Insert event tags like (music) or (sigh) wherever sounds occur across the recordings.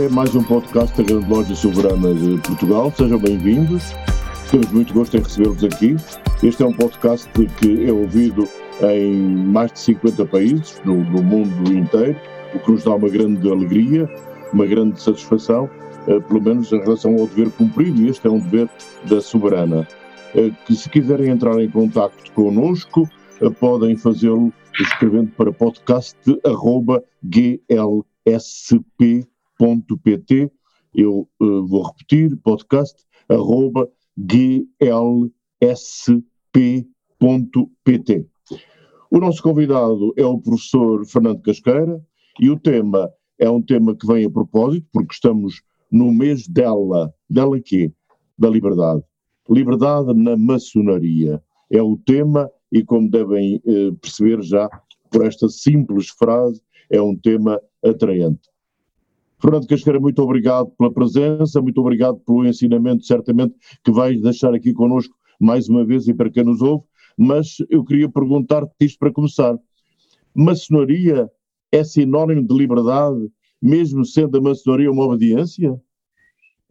É mais um podcast da Grande Loja Soberana de Portugal. Sejam bem-vindos. Temos muito gosto em recebê-los aqui. Este é um podcast que é ouvido em mais de 50 países no, no mundo inteiro, o que nos dá uma grande alegria, uma grande satisfação, eh, pelo menos em relação ao dever cumprido, e este é um dever da Soberana. Eh, que se quiserem entrar em contato connosco, eh, podem fazê-lo escrevendo para podcast.glsp.com glsp.pt. Eu uh, vou repetir, podcast arroba glsp.pt. O nosso convidado é o professor Fernando Casqueira e o tema é um tema que vem a propósito, porque estamos no mês dela, dela quê? Da liberdade. Liberdade na maçonaria é o tema e como devem eh, perceber já por esta simples frase, é um tema atraente. Fernando Casqueira, muito obrigado pela presença, muito obrigado pelo ensinamento, certamente, que vais deixar aqui connosco mais uma vez e para quem nos ouve, mas eu queria perguntar-te isto para começar. Maçonaria é sinónimo de liberdade, mesmo sendo a maçonaria uma obediência?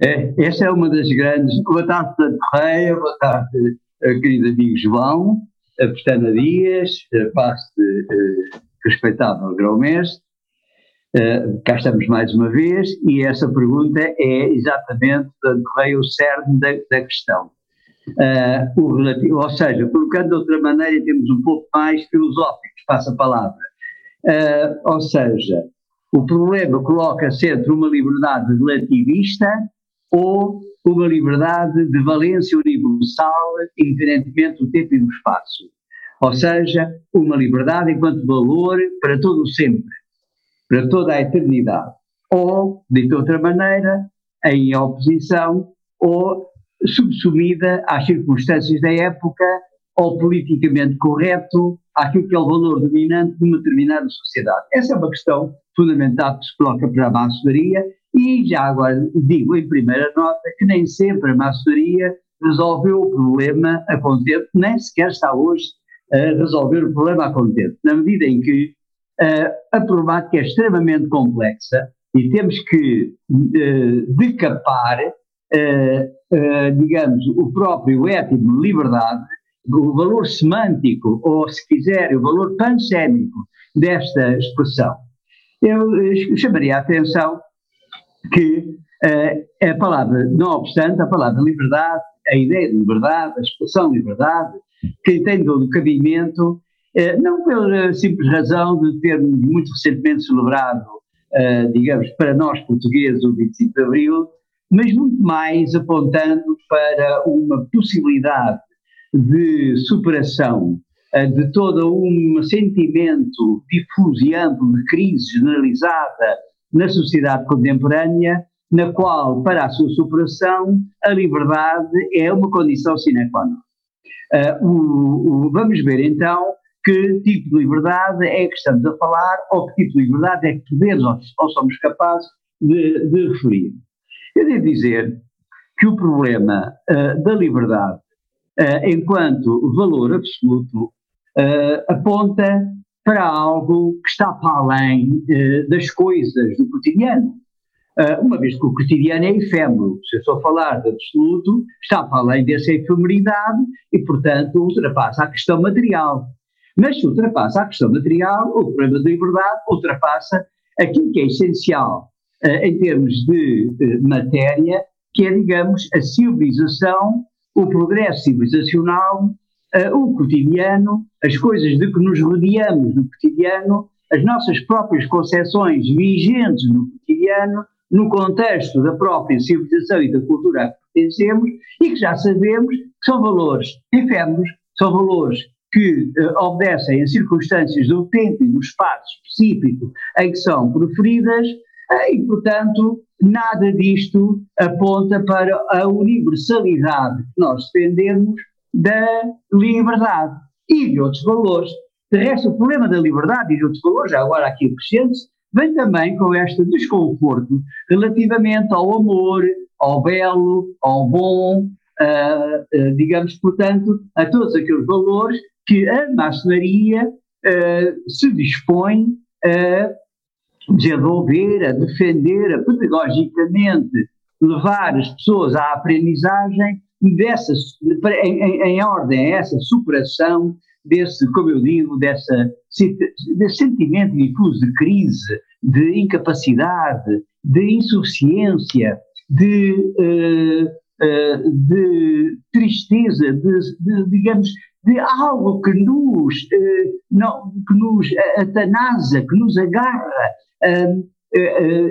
É, essa é uma das grandes. Boa tarde, Correia, boa tarde, eh, querido amigo João, a Pestana Dias, a parte uh, respeitável grão-mestre, Uh, cá estamos mais uma vez e essa pergunta é exatamente, portanto, veio o cerne da, da questão. Uh, o relativo, ou seja, colocando de outra maneira, temos um pouco mais filosóficos, passa a palavra. Uh, ou seja, o problema coloca-se entre uma liberdade relativista ou uma liberdade de valência universal, independentemente do tempo e do espaço. Ou seja, uma liberdade enquanto valor para todo o sempre para toda a eternidade. Ou, de outra maneira, em oposição ou subsumida às circunstâncias da época ou politicamente correto àquilo que é o valor dominante de uma determinada sociedade. Essa é uma questão fundamental que se coloca para a maçonaria e já agora digo em primeira nota que nem sempre a maçonaria resolveu o problema a contento, nem sequer está hoje a resolver o problema a contento, na medida em que uh, a problemática é extremamente complexa e temos que uh, decapar, uh, digamos, o próprio étimo liberdade, o valor semântico, ou se quiser, o valor pansémico desta expressão. Eu chamaria a atenção que a palavra, não obstante, a palavra liberdade, a ideia de liberdade, a expressão liberdade, quem tem todo o cabimento eh, não pela simples razão de termos muito recentemente celebrado, eh, digamos, para nós portugueses o 25 de Abril, mas muito mais apontando para uma possibilidade de superação eh, de todo um sentimento difuso e amplo de crise generalizada na sociedade contemporânea, na qual, para a sua superação, a liberdade é uma condição sine qua non. Uh, o, o, vamos ver então que tipo de liberdade é que estamos a falar ou que tipo de liberdade é que podemos ou, somos capazes de, de, referir. Eu devo dizer que o problema uh, da liberdade, uh, enquanto valor absoluto, uh, aponta para algo que está para além das coisas do cotidiano. uma vez que o cotidiano é efêmero, se eu só falar de absoluto, está para além dessa efemeridade e, portanto, ultrapassa a questão material. Mas se ultrapassa a questão material, o problema da liberdade ultrapassa aquilo que é essencial uh, em termos de uh, matéria, que é, digamos, a civilização, o progresso civilizacional uh, o cotidiano, as coisas de que nos rodeamos no cotidiano, as nossas próprias concepções vigentes no cotidiano, no contexto da própria civilização e da cultura a que pertencemos, e que já sabemos que são valores efêmeros, são valores que uh, obedecem a circunstâncias do tempo e do espaço específico em que são proferidas, uh, e, portanto, nada disto aponta para a universalidade que nós defendemos da liberdade e de outros valores. De resto, o problema da liberdade e de outros valores, já agora aqui presentes, vem também com este desconforto relativamente ao amor, ao belo, ao bom, uh, uh, digamos, portanto, a todos aqueles valores que a maçonaria uh, se dispõe a desenvolver, a defender, a pedagogicamente levar as pessoas à aprendizagem dessa, em, em, ordem a essa superação desse, como eu digo, dessa, desse sentimento difuso de crise, de incapacidade, de insuficiência, de, uh, uh, de tristeza, de, de, digamos, de algo que nos, uh, não, que nos atanasa, que nos agarra.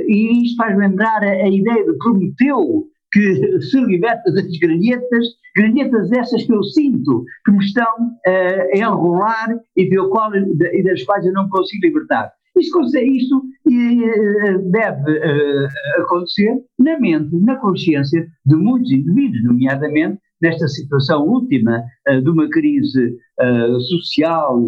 e isto faz lembrar a, a ideia de Prometeu, que (laughs) se liberta das granhetas, granhetas essas que eu sinto, que me estão uh, a enrolar e, qual, e das quais eu não consigo libertar. Isto, isto uh, deve uh, acontecer na mente, na consciência de muitos indivíduos, nomeadamente nesta situação última de uma crise social,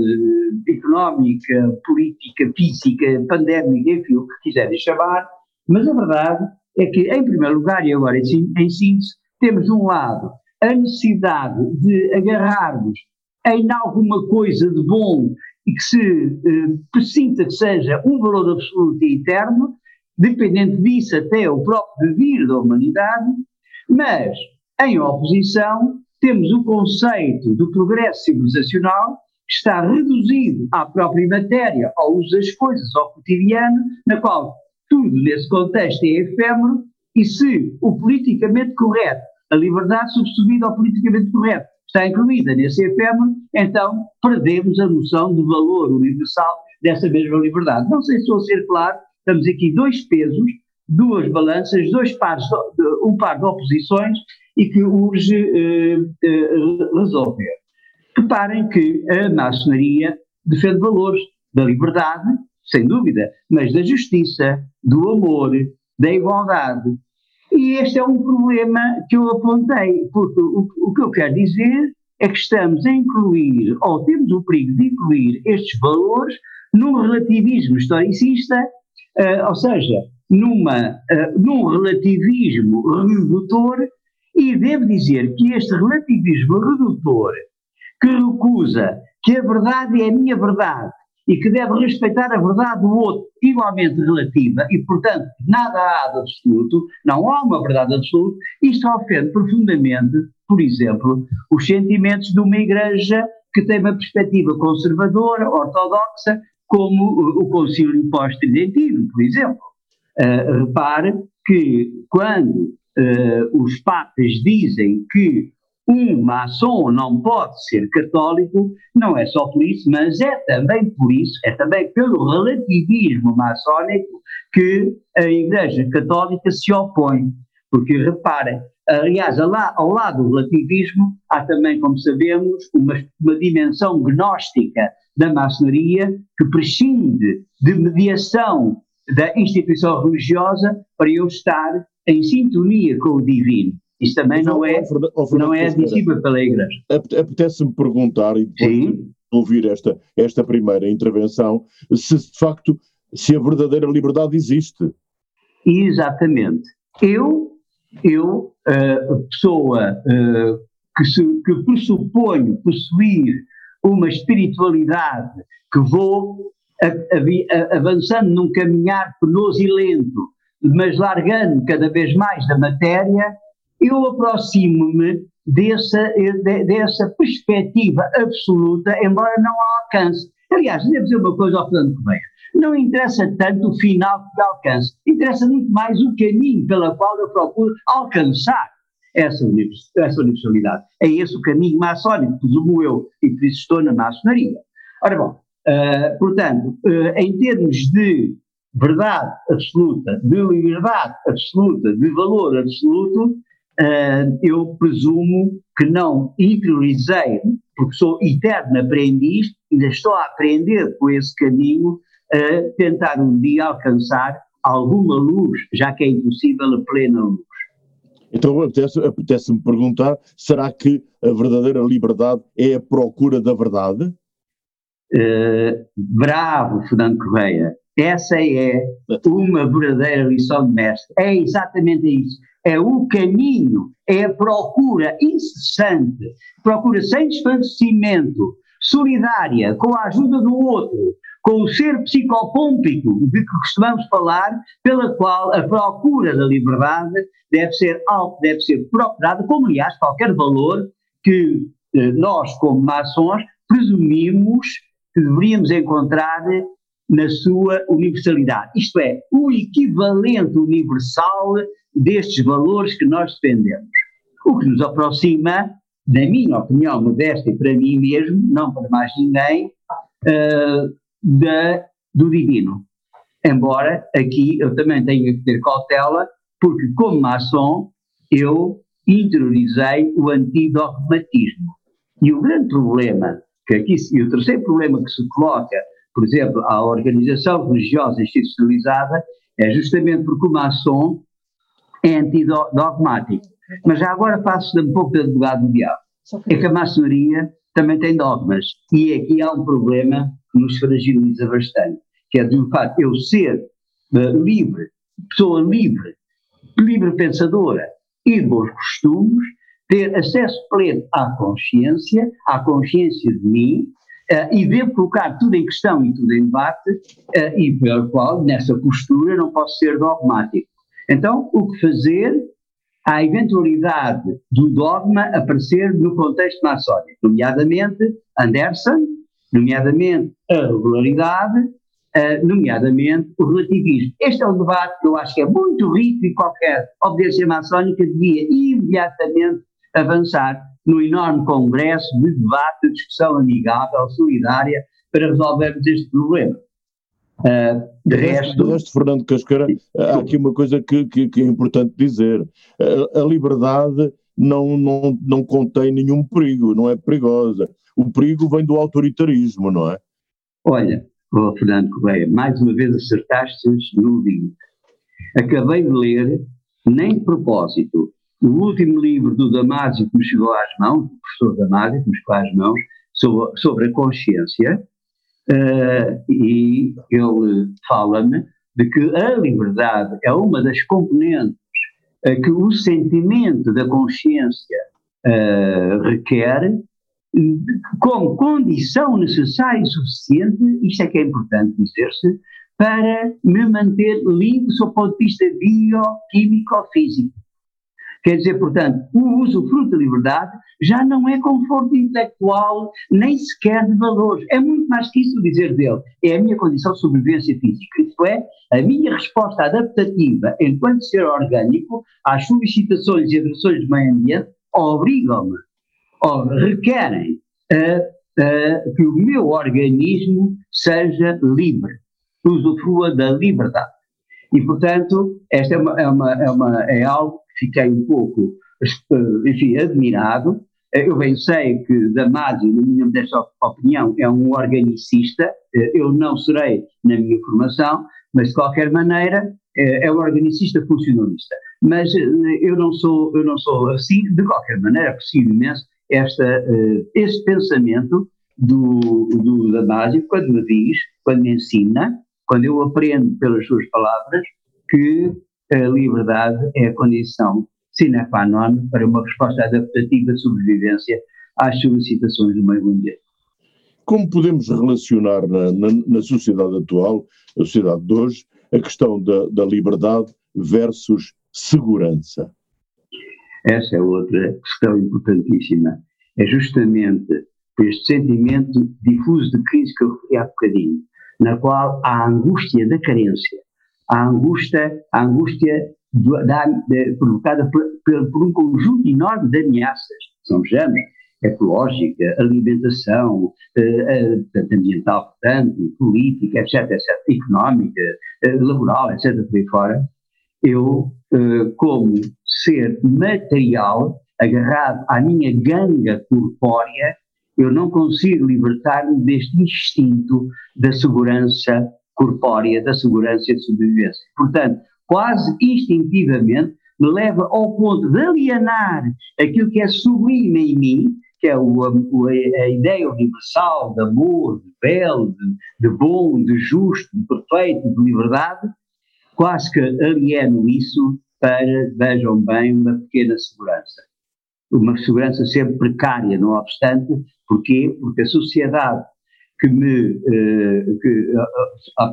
económica, política, física, pandémica, enfim, o que quiserem chamar, mas a verdade é que, em primeiro lugar, e agora em, em síntese, temos de um lado a necessidade de agarrarmos em alguma coisa de bom e que se eh, presinta que seja um valor absoluto e eterno, dependente disso até o próprio devir da humanidade, mas, em oposição, temos o conceito do progresso civilizacional que está reduzido à própria matéria, ao uso das coisas, ao cotidiano, na qual tudo nesse contexto é efêmero e se o politicamente correto, a liberdade substituída ao politicamente correto, está incluída nesse efêmero, então perdemos a noção de valor universal dessa mesma liberdade. Não sei se estou a ser claro, estamos aqui dois pesos, duas balanças, dois pares, um par de oposições e que urge eh, eh, resolver. Reparem que a maçonaria defende valores da liberdade, sem dúvida, mas da justiça, do amor, da igualdade. E este é um problema que eu apontei, porque o, o que eu quero dizer é que estamos a incluir, ou temos o perigo de incluir estes valores num relativismo historicista, uh, ou seja, numa, uh, num relativismo redutor, e devo dizer que este relativismo redutor, que recusa que a verdade é a minha verdade e que deve respeitar a verdade do outro igualmente relativa e, portanto, nada há de absoluto, não há uma verdade absoluta, isto ofende profundamente, por exemplo, os sentimentos de uma igreja que tem uma perspectiva conservadora, ortodoxa, como o concílio pós-tridentino, por exemplo. Uh, repare que quando uh, os papas dizem que um maçom não pode ser católico, não é só por isso, mas é também por isso, é também pelo relativismo maçónico que a Igreja Católica se opõe. Porque reparem, aliás, ao lado do relativismo, há também, como sabemos, uma, uma dimensão gnóstica da maçonaria que prescinde de mediação da instituição religiosa para eu estar em sintonia com o divino. Isso também não é, não é admissível pela Igreja. Apetece-me perguntar, e depois de ouvir esta, esta primeira intervenção, se de facto, se a verdadeira liberdade existe. Exatamente. Eu, eu uh, pessoa uh, que, se, que pressuponho possuir uma espiritualidade que vou avançando num caminhar penoso e lento, mas largando cada vez mais da matéria, eu aproximo-me dessa, dessa perspectiva absoluta, embora não a alcance. Aliás, devo dizer uma coisa ao Fernando Correia. Não interessa tanto o final que alcance, interessa muito mais o caminho pela qual eu procuro alcançar. essa, essa universalidade. É esse o caminho maçónico, presumo eu, e por isso estou na maçonaria. Ora bom, uh, portanto, uh, em termos de verdade absoluta, de liberdade absoluta, de valor absoluto, uh, eu presumo que não interiorizei, porque sou eterno aprendiz, ainda estou a aprender por esse caminho, a tentar um dia alcançar alguma luz, já que é impossível a plena luz. Então apetece-me apetece perguntar, será que a verdadeira liberdade é a procura da verdade? Uh, bravo, Fernando Correia. Essa é uma verdadeira lição de mestre. É exatamente isso. É o caminho, é a procura incessante, procura sem desfalecimento, solidária, com a ajuda do outro, com o ser psicopômpico de que costumamos falar, pela qual a procura da liberdade deve ser algo, deve ser procurada, como aliás qualquer valor que eh, nós, como maçons, presumimos que deveríamos encontrar na sua universalidade. Isto é, o equivalente universal destes valores que nós defendemos. O que nos aproxima, na minha opinião modesta e para mim mesmo, não para mais ninguém, uh, da, do divino. Embora aqui eu também tenha que ter cautela, porque como maçom eu interiorizei o antidogmatismo. E o grande problema, que aqui, e o terceiro problema que se coloca, por exemplo, à organização religiosa institucionalizada, é justamente porque o maçom é antidogmático. Mas já agora faço um pouco de advogado do diabo. É que a maçonaria também tem dogmas. E aqui há um problema que nos fragiliza bastante, que é de facto eu ser uh, livre, pessoa livre, livre pensadora e de bons costumes, ter acesso pleno à consciência, à consciência de mim, uh, e devo colocar tudo em questão e tudo em debate, uh, e pelo qual, nessa postura, não posso ser dogmático. Então, o que fazer à eventualidade do dogma aparecer no contexto maçónico, nomeadamente Anderson, nomeadamente a regularidade, uh, nomeadamente o relativismo. Este é um debate que eu acho que é muito rico e qualquer obediência maçónica devia imediatamente avançar no enorme congresso de debate, de discussão amigável, solidária, para resolvermos este problema. Uh, de, resto, de resto, Fernando Cascara, há aqui uma coisa que, que, que é importante dizer. A, a, liberdade não, não, não contém nenhum perigo, não é perigosa. O perigo vem do autoritarismo, não é? Olha, oh, Fernando Correia, mais uma vez acertaste no 20. Acabei de ler, nem de propósito, o último livro do Damásio que me chegou às mãos, do professor Damásio que me chegou às mãos, sobre, sobre a consciência, uh, e ele fala-me de que a liberdade é uma das componentes uh, que o sentimento da consciência uh, requer como condição necessária e suficiente, isto é que é importante dizer-se, para me manter livre sob o ponto de vista bioquímico-físico. Quer dizer, portanto, o uso fruto da liberdade já não é conforto intelectual, nem sequer de valores. É muito mais que isso dizer dele. É a minha condição de sobrevivência física. Isto é, a minha resposta adaptativa enquanto ser orgânico às solicitações e agressões do meio ambiente obrigam-me, ou requerem uh, uh, que o meu organismo seja livre, usufrua da liberdade. E, portanto, esta é, uma, é, uma, é, uma, é algo fiquei um pouco, eh, enfim, admirado. Eh, eu bem sei que Damasio, na minha modesta opinião, é um organicista, eh, eu não serei na minha formação, mas de qualquer maneira é um organicista funcionalista. Mas eu não sou, eu não sou assim, de qualquer maneira, aprecio imenso esta, este pensamento do, do quando me diz, quando me ensina, quando eu aprendo pelas suas palavras que a liberdade é a condição sine qua non para uma resposta adaptativa de sobrevivência às solicitações do meio ambiente. Como podemos relacionar na, na, na, sociedade atual, a sociedade de hoje, a questão da, da liberdade versus segurança? Essa é outra questão importantíssima. É justamente este sentimento difuso de crise que eu referi há bocadinho na qual a angústia da carência, a angústia, a angústia da, de, provocada por, por, um conjunto enorme de ameaças, são vejamos, ecológica, alimentação, eh, eh, ambiental, portanto, política, etc, etc, económica, eh, laboral, etc, por aí fora, eu, eh, como ser material, agarrado à minha ganga corpórea, eu não consigo libertar-me deste instinto da segurança corpórea, da segurança de sobrevivência. Portanto, quase instintivamente, me leva ao ponto de alienar aquilo que é sublime em mim, que é o, a, a, ideia universal de amor, de belo, de, de, bom, de justo, de perfeito, de liberdade, quase que alieno isso para, vejam bem, uma pequena segurança. Uma segurança sempre precária, não obstante, porquê? Porque a sociedade que me, eh, que,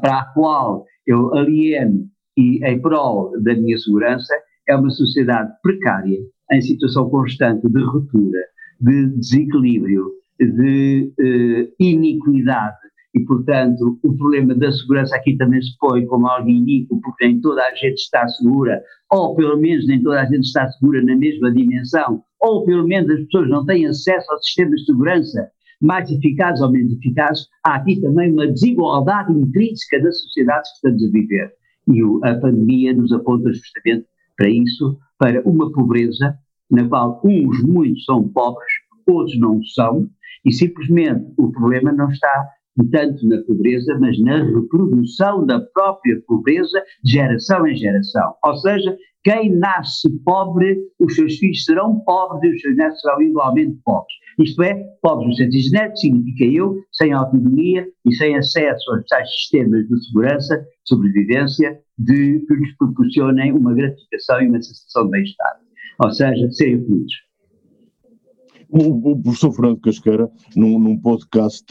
para a qual eu alieno e em prol da minha segurança é uma sociedade precária, em situação constante de ruptura, de desequilíbrio, de uh, iniquidade. E, portanto, o problema da segurança aqui também se põe como algo iníquo, porque nem toda a gente está segura, ou pelo menos nem toda a gente está segura na mesma dimensão, ou pelo menos as pessoas não têm acesso ao sistema de segurança mais eficazes ou menos eficazes. Há aqui também uma desigualdade intrínseca das sociedades que estamos a viver. E o, a pandemia nos aponta justamente para isso, para uma pobreza na qual uns, muitos são pobres, outros não são, e simplesmente o problema não está tanto na pobreza, mas na reprodução da própria pobreza de geração em geração. Ou seja, quem nasce pobre, os seus filhos serão pobres e os seus netos serão igualmente pobres. Isto é, pobres no sentido genético significa eu, sem autonomia e sem acesso aos tais sistemas de segurança, sobrevivência, de, que lhes proporcionem uma gratificação e uma sensação de bem-estar ou seja, serem punidos. O, o, professor Fernando Casqueira, num, num podcast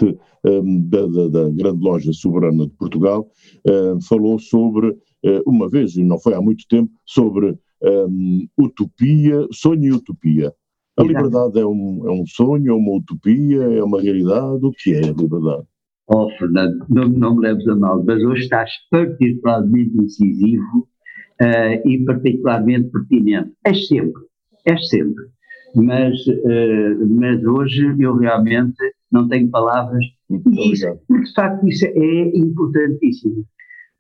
um, da, da, da, grande loja soberana de Portugal, um, falou sobre, uh, uma vez, e não foi há muito tempo, sobre um, utopia, sonho e utopia. A liberdade é um, é um sonho, é uma utopia, é uma realidade? O que é a liberdade? Oh, Fernando, não, não me leves a mal, mas hoje estás particularmente incisivo uh, e particularmente pertinente. É sempre, é sempre. Mas, uh, mas hoje eu realmente não tenho palavras. isso, porque de facto isso é importantíssimo.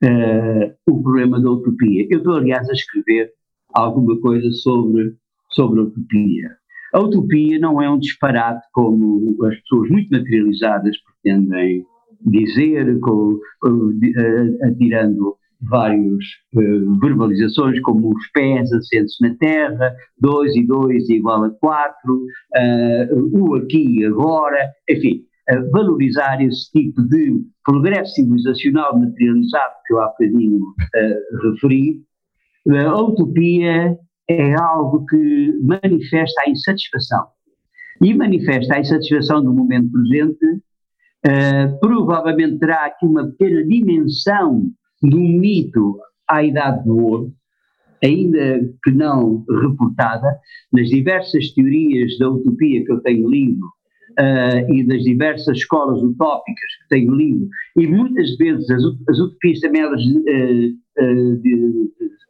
Uh, o problema da utopia. Eu estou, aliás, a escrever alguma coisa sobre, sobre a utopia. A utopia não é um disparate como as pessoas muito materializadas pretendem dizer, com, atirando várias uh, eh, verbalizações, como os pés assentos na terra, 2 e 2 igual a 4, uh, eh, o aqui e agora, enfim, uh, valorizar esse tipo de progresso civilizacional materializado que eu há bocadinho referi. a utopia é algo que manifesta a insatisfação. E manifesta a insatisfação do momento presente, provavelmente terá aqui uma pequena dimensão do mito à Idade do Ouro, ainda que não reportada, nas diversas teorias da utopia que eu tenho lido uh, e das diversas escolas utópicas que tenho lido, e muitas vezes as, as utopias também elas uh, uh,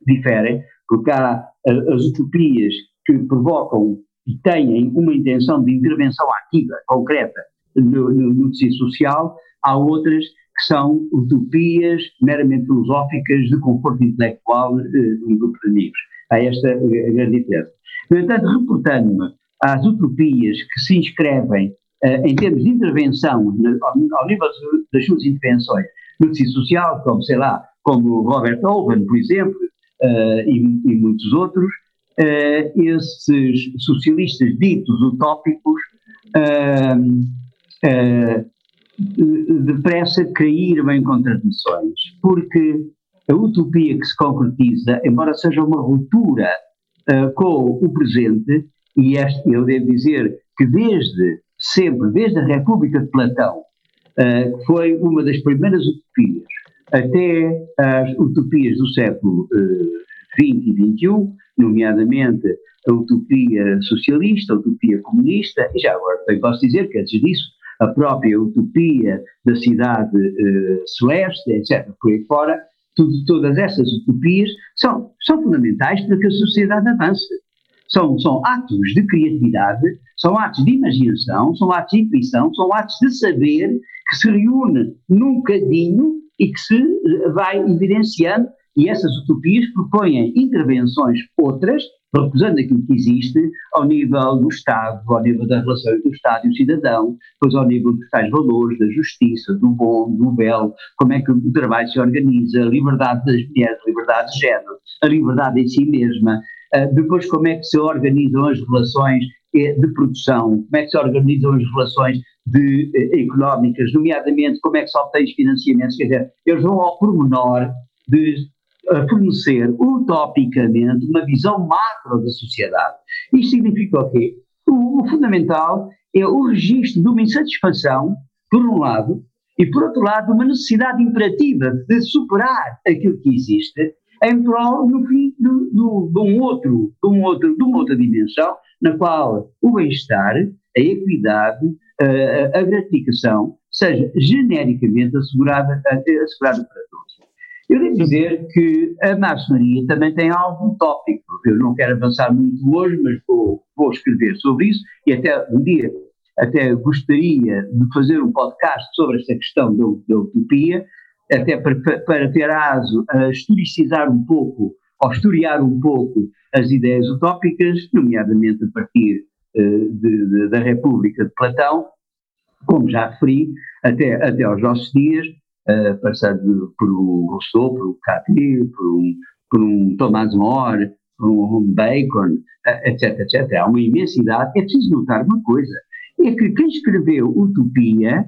diferem, porque há as utopias que provocam e têm uma intenção de intervenção ativa, concreta, no, no, no tecido social, há outras que são utopias meramente filosóficas de conforto intelectual eh, de um grupo de amigos. Há esta eh, grande diferença. No entanto, reportando-me às utopias que se inscrevem uh, em termos de intervenção ao, nível das suas intervenções no tecido social, como, sei lá, como Robert Owen, por exemplo, uh, e, e, muitos outros, uh, esses socialistas ditos utópicos depressa caíram em contradições, porque a utopia que se concretiza, embora seja uma ruptura uh, com o presente, e este, eu devo dizer que desde sempre, desde a República de Platão, uh, foi uma das primeiras utopias, até as utopias do século XX uh, e XXI, nomeadamente a utopia socialista, a utopia comunista, e já agora posso dizer que antes disso a própria utopia da cidade uh, celeste, etc., por aí fora, tudo, todas essas utopias são, são fundamentais para que a sociedade avance. São, são atos de criatividade, são atos de imaginação, são atos de intuição, são atos de saber que se reúne num cadinho e que se vai evidenciando, e essas utopias propõem intervenções outras, recusando aquilo que existe, ao nível do Estado, ao nível da relação entre o Estado e o cidadão, depois ao nível dos tais valores, da justiça, do bom, do belo, como é que o trabalho se organiza, a liberdade das mulheres, a liberdade de género, a liberdade em si mesma, uh, depois como é que se organizam as relações eh, de produção, como é que se organizam as relações de, eh, económicas, nomeadamente como é que se obtém os financiamentos, quer dizer, eles vão ao pormenor de uh, fornecer utopicamente uma visão macro da sociedade. Isto significa o quê? O, o fundamental é o registro de uma insatisfação, por um lado, e por outro lado, uma necessidade imperativa de superar aquilo que existe em prol, no fim, de, um outro, de, um outro, de uma outra dimensão, na qual o bem-estar, a equidade, a, a gratificação seja genericamente assegurada, assegurada para todos. Eu devo dizer que a maçonaria também tem algo utópico. Eu não quero avançar muito hoje, mas vou, vou escrever sobre isso e até um dia até gostaria de fazer um podcast sobre esta questão da, da utopia, até para, para ter aso a historicizar um pouco, ou historiar um pouco as ideias utópicas, nomeadamente a partir uh, de, de, da República de Platão, como já referi, até, até aos nossos dias, passando por um Rousseau, por um Camus, por um, por um Thomas More, por um Bacon, etc, etc. Há uma imensidade. É preciso notar uma coisa, é que quem escreveu Utopia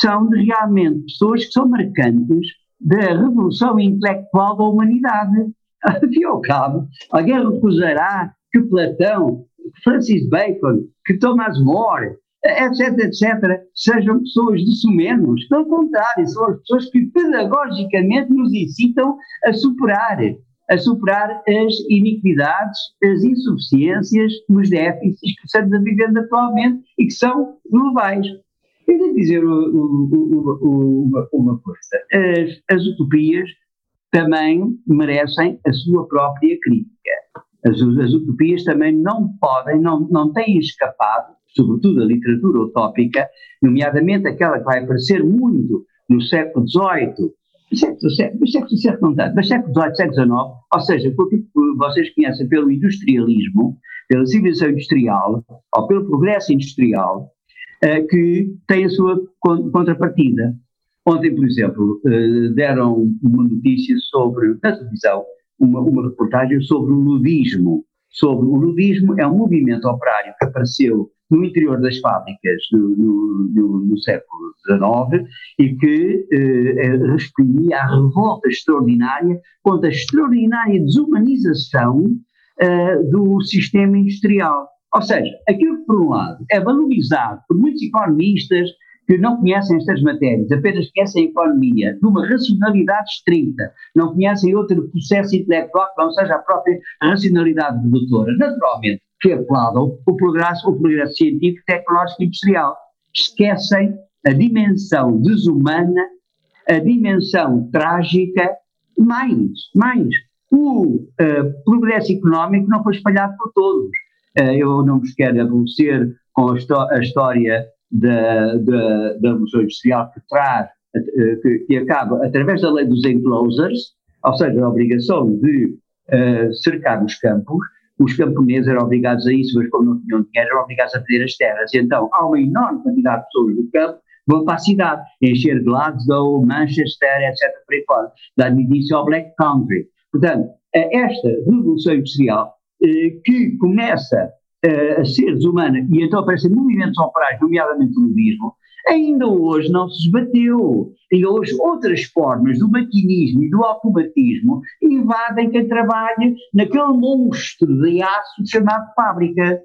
são realmente pessoas que são marcantes da revolução intelectual da humanidade. Ao (laughs) ao cabo, alguém recusará que Platão, Francis Bacon, que Thomas More, etc, etc, sejam pessoas de sumenos. Pelo contrário, são as pessoas que pedagogicamente nos incitam a superar, a superar as iniquidades, as insuficiências, os déficits que estamos vivendo atualmente e que são globais. Eu devo dizer uma, uma coisa: as, as utopias também merecem a sua própria crítica. As, as utopias também não podem, não, não têm escapado, sobretudo a literatura utópica, nomeadamente aquela que vai aparecer muito no século XVIII, século século XVII não tanto, mas século XVIII, século XIX, ou seja, porque vocês conhecem pelo industrialismo, pela civilização industrial, ou pelo progresso industrial, uh, que tem a sua contrapartida. Ontem, por exemplo, uh, deram uma notícia sobre, na televisão, uma, uma reportagem sobre o ludismo. Sobre o ludismo é um movimento operário que apareceu no interior das fábricas no, no, no, no século XIX e que eh, exprimia a revolta extraordinária contra a extraordinária desumanização eh, do sistema industrial. Ou seja, aquilo que, por um lado, é valorizado por muitos economistas que não conhecem estas matérias, apenas conhecem a economia de uma racionalidade estrita, não conhecem outro processo intelectual que não seja a própria racionalidade dedutora. Naturalmente, que aplaudam o progresso, o progresso científico, tecnológico e industrial. Esquecem a dimensão desumana, a dimensão trágica, mais, mais. O uh, progresso económico não foi espalhado por todos. Uh, eu não vos quero aborrecer com a, a história da, da, Revolução Industrial que traz, uh, que, que, acaba através da lei dos enclosures, ou seja, a obrigação de cercar os campos, os camponeses eram obrigados a isso, mas como não tinham dinheiro, eram obrigados a perder as terras. Então há uma enorme quantidade de pessoas do campo vão para a cidade, encher Glasgow, Manchester, etc. por aí fora, dar início ao Black Country. Portanto, esta revolução industrial eh, que começa eh, a ser desumana e então aparecem movimentos operários, nomeadamente o ludismo, ainda hoje não se esbateu. E hoje outras formas do maquinismo e do automatismo invadem quem trabalha naquele monstro de aço chamado fábrica.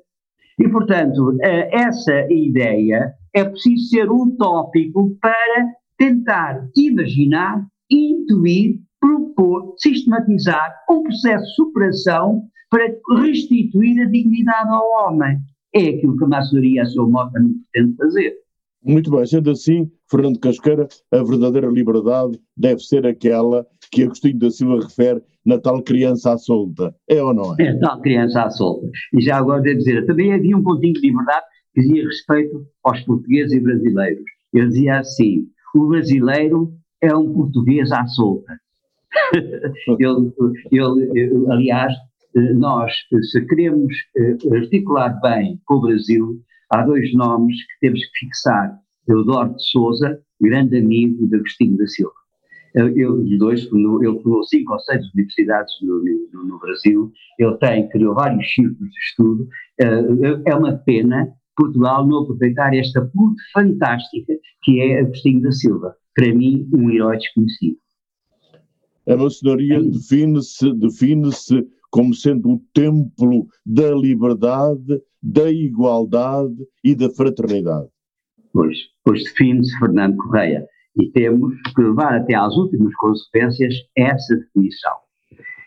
E, portanto, eh, essa ideia é preciso ser utópico para tentar imaginar, intuir, propor, sistematizar um processo de superação para restituir a dignidade ao homem. É aquilo que a maçonaria, a seu modo, também pretende fazer. Muito bem, sendo assim, Fernando Casqueira, a verdadeira liberdade deve ser aquela que Agostinho da Silva refere na tal criança à solta. É ou não é? É, tal criança à solta. E já agora devo dizer, também havia um pontinho de liberdade que dizia respeito aos portugueses e brasileiros. Ele dizia assim: o brasileiro é um português à solta. (laughs) ele, ele, aliás, nós, se queremos eh, articular bem com o Brasil, há dois nomes que temos que fixar. Eudoro de Souza, grande amigo de Agostinho da Silva. Eu, os dois, ele fundou cinco ou seis universidades no, no, no, Brasil, ele tem, criou vários círculos de estudo. Eh, é uma pena Portugal não aproveitar esta ponte fantástica que é Agostinho da Silva. Para mim, um herói desconhecido. A maçonaria define-se define como sendo o templo da liberdade, da igualdade e da fraternidade. Pois, pois define-se Fernando Correia. E temos que levar até às últimas consequências essa definição.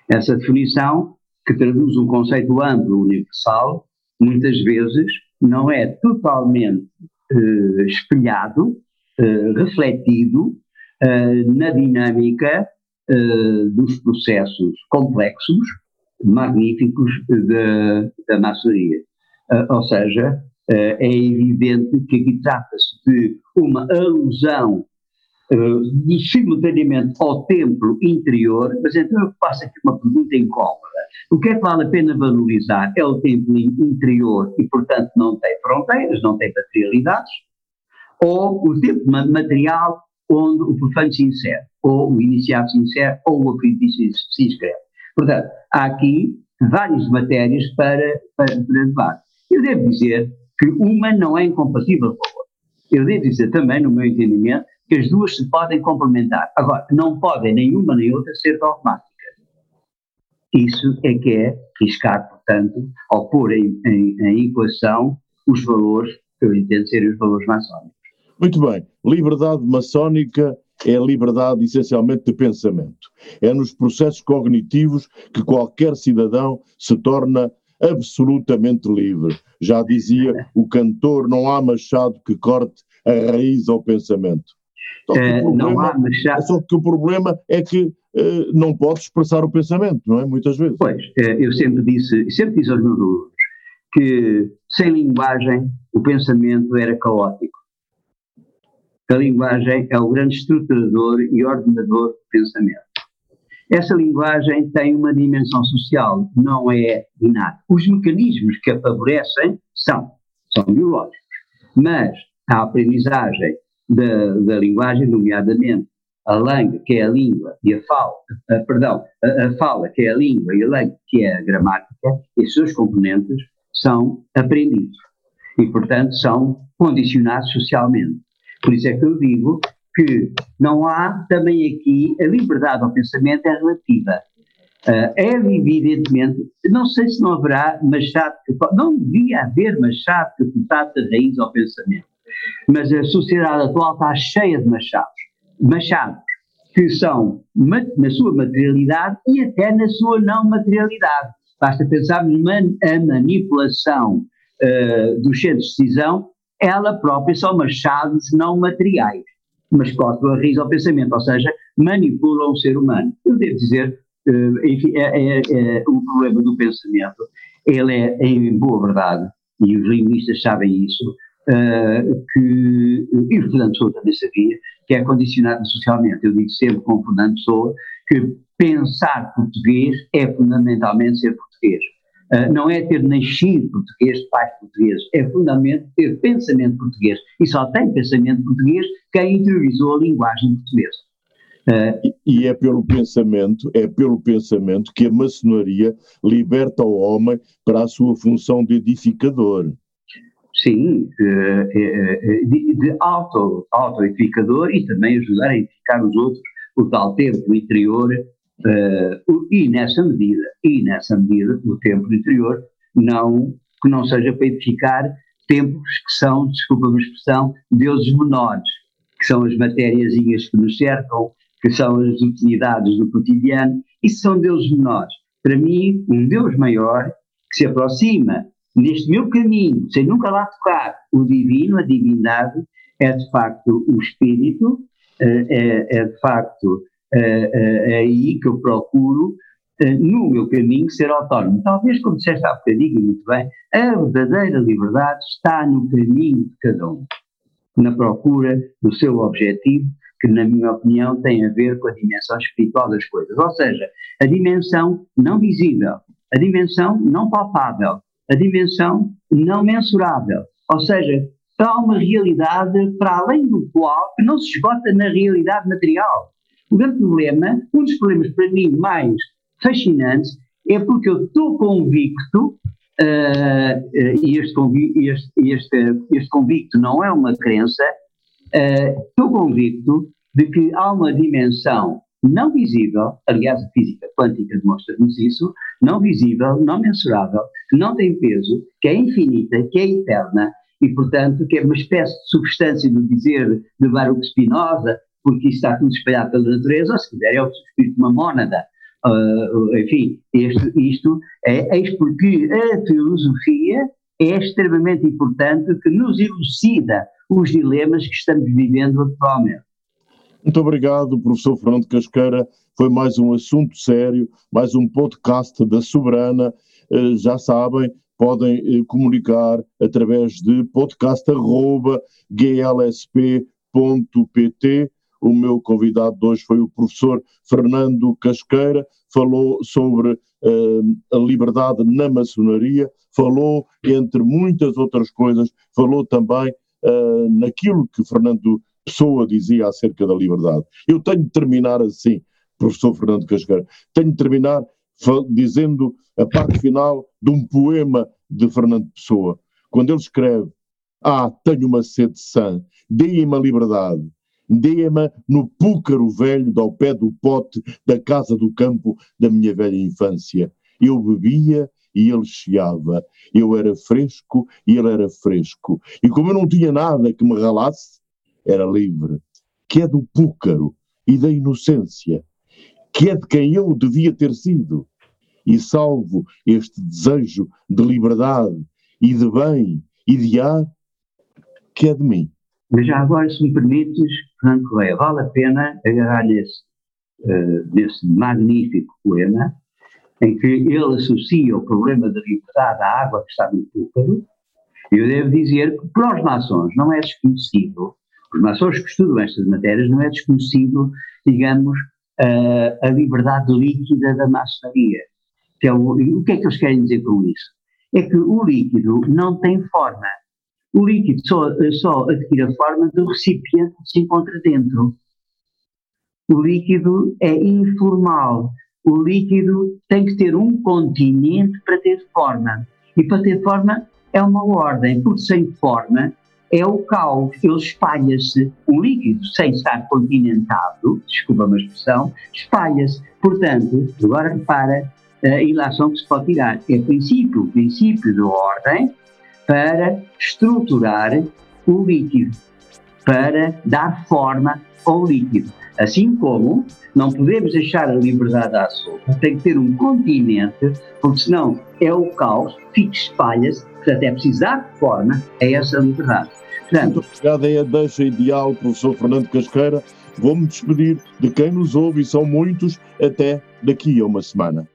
Essa definição, que traduz um conceito amplo, universal, muitas vezes não é totalmente uh, espelhado, uh, refletido uh, na dinâmica dos processos complexos, magníficos da, da maçonaria. ou seja, é evidente que aqui trata-se de uma alusão uh, simultaneamente ao templo interior, mas então eu faço aqui uma pergunta incómoda. O que é que vale a pena valorizar? É o templo interior e, portanto, não tem fronteiras, não tem materialidades, ou o templo material onde o profano se insere, ou o iniciado se insere, ou o aprendiz se inscreve. Portanto, há aqui várias matérias para, para, para. Eu devo dizer que uma não é incompatível com a outra. Eu devo dizer também, no meu entendimento, que as duas se podem complementar. Agora, não podem nenhuma nem outra ser dogmáticas. Isso é que é riscar, portanto, ao pôr em, em, em equação os valores que eu entendo serem os valores maçónicos. Muito bem. Liberdade maçónica é a liberdade essencialmente de pensamento. É nos processos cognitivos que qualquer cidadão se torna absolutamente livre. Já dizia o cantor: não há machado que corte a raiz ao pensamento. É, não há machado. Só que o problema é que uh, não pode expressar o pensamento, não é? Muitas vezes. Pois, eh, eu sempre disse, sempre disse aos meus alunos que sem linguagem o pensamento era caótico. A linguagem é o grande estruturador e ordenador do pensamento. Essa linguagem tem uma dimensão social, não é inata. Os mecanismos que a favorecem são, são biológicos, mas a aprendizagem da, da linguagem, nomeadamente a língua, que é a língua, e a fala, a, perdão, a, a, fala, que é a língua, e a língua, que é a gramática, esses dois componentes são aprendidos e, portanto, são condicionados socialmente. Por isso é que eu digo que não há também aqui, a liberdade ao pensamento é relativa. Uh, é evidentemente, não sei se não haverá machado, que, não devia haver machado que cortasse a raiz ao pensamento, mas a sociedade atual está cheia de machados. Machados que são, na sua materialidade e até na sua não materialidade. Basta pensarmos na manipulação uh, dos centros de decisão, ela própria são machados não materiais mas cortam a raiz ao pensamento, ou seja, manipulam o ser humano. Eu devo dizer, uh, enfim, é, é, é, o problema do pensamento, ele é, em boa verdade, e os linguistas sabem isso, uh, que, e o Fernando Pessoa também sabia, que é condicionado socialmente. Eu digo sempre com o Fernando Pessoa que pensar português é fundamentalmente ser português. Uh, não é ter nascido português pais portugueses, é fundamentalmente ter pensamento português. E só tem pensamento português quem interiorizou a linguagem portuguesa. Uh, e é pelo pensamento, é pelo pensamento que a maçonaria liberta o homem para a sua função de edificador. Sim, uh, de, de auto, auto-edificador e também ajudar a edificar os outros, o tal tempo interior Uh, e nessa medida, e nessa medida, o templo interior não, que não seja para edificar templos que são, desculpa a expressão, deuses menores, que são as matériazinhas que nos cercam, que são as utilidades do cotidiano, isso são deuses menores. Para mim, um Deus maior que se aproxima neste meu caminho, sem nunca lá tocar o divino, a divindade, é de facto o espírito, é, é de facto é aí que eu procuro no meu caminho ser autónomo. Talvez, como disseste há bocadinho, muito bem, a verdadeira liberdade está no caminho de cada um, na procura do seu objetivo, que, na minha opinião, tem a ver com a dimensão espiritual das coisas. Ou seja, a dimensão não visível, a dimensão não palpável, a dimensão não mensurável. Ou seja, há uma realidade para além do qual que não se esgota na realidade material. O grande problema, um dos problemas para mim mais fascinantes, é porque eu estou convicto, uh, e este, este, este, este, convicto não é uma crença, uh, estou convicto de que há uma dimensão não visível, aliás, a física quântica demonstra-nos isso, não visível, não mensurável, que não tem peso, que é infinita, que é eterna e, portanto, que é uma espécie de substância do dizer de Baruch Spinoza, porque isso está tudo espalhado pela natureza, ou se quiser, é o espírito de uma mónada. Uh, enfim, este, isto é, eis porque a filosofia é extremamente importante que nos elucida os dilemas que estamos vivendo atualmente. Muito obrigado, professor Fernando Casqueira. Foi mais um assunto sério, mais um podcast da Soberana. Uh, já sabem, podem uh, comunicar através de podcast.glsp.pt o meu convidado de hoje foi o professor Fernando Casqueira, falou sobre uh, a liberdade na maçonaria, falou, entre muitas outras coisas, falou também uh, naquilo que Fernando Pessoa dizia acerca da liberdade. Eu tenho de terminar assim, professor Fernando Casqueira, tenho de terminar dizendo a parte final de um poema de Fernando Pessoa, quando ele escreve Ah, tenho uma sede sã, deem-me a liberdade, Dê-me no púcaro velho ao pé do pote da casa do campo da minha velha infância. Eu bebia e ele chiava. Eu era fresco e ele era fresco. E como eu não tinha nada que me ralasse, era livre. Que é do púcaro e da inocência. Que é de quem eu devia ter sido. E salvo este desejo de liberdade e de bem e de ar, que é de mim. Mas já agora, se me permites, Fernando Correia, vale a pena agarrar nesse, uh, nesse magnífico poema, em que ele associa o problema da liberdade à água que está no púlparo. Eu devo dizer que para os maçons não é desconhecido, os maçons que estudam estas matérias, não é desconhecido, digamos, uh, a liberdade líquida da maçonaria. Que é o, o que é que eles querem dizer com isso? É que o líquido não tem forma o líquido só, só adquire a forma do recipiente que se encontra dentro. O líquido é informal. O líquido tem que ter um continente para ter forma. E para ter forma é uma ordem, porque sem forma é o caos. Ele espalha-se. O líquido, sem estar continentado, desculpa a expressão, espalha-se. Portanto, agora repara a ilação que se pode tirar. É princípio, princípio da ordem para estruturar o líquido, para dar forma ao líquido. Assim como não podemos deixar a liberdade à solta, tem que ter um continente, porque senão é o caos, fica espalha-se, portanto é preciso dar forma a essa liberdade. Portanto, Muito obrigado, é a deixa ideal, professor Fernando Casqueira. Vou-me despedir de quem nos ouve, e são muitos, até daqui a uma semana.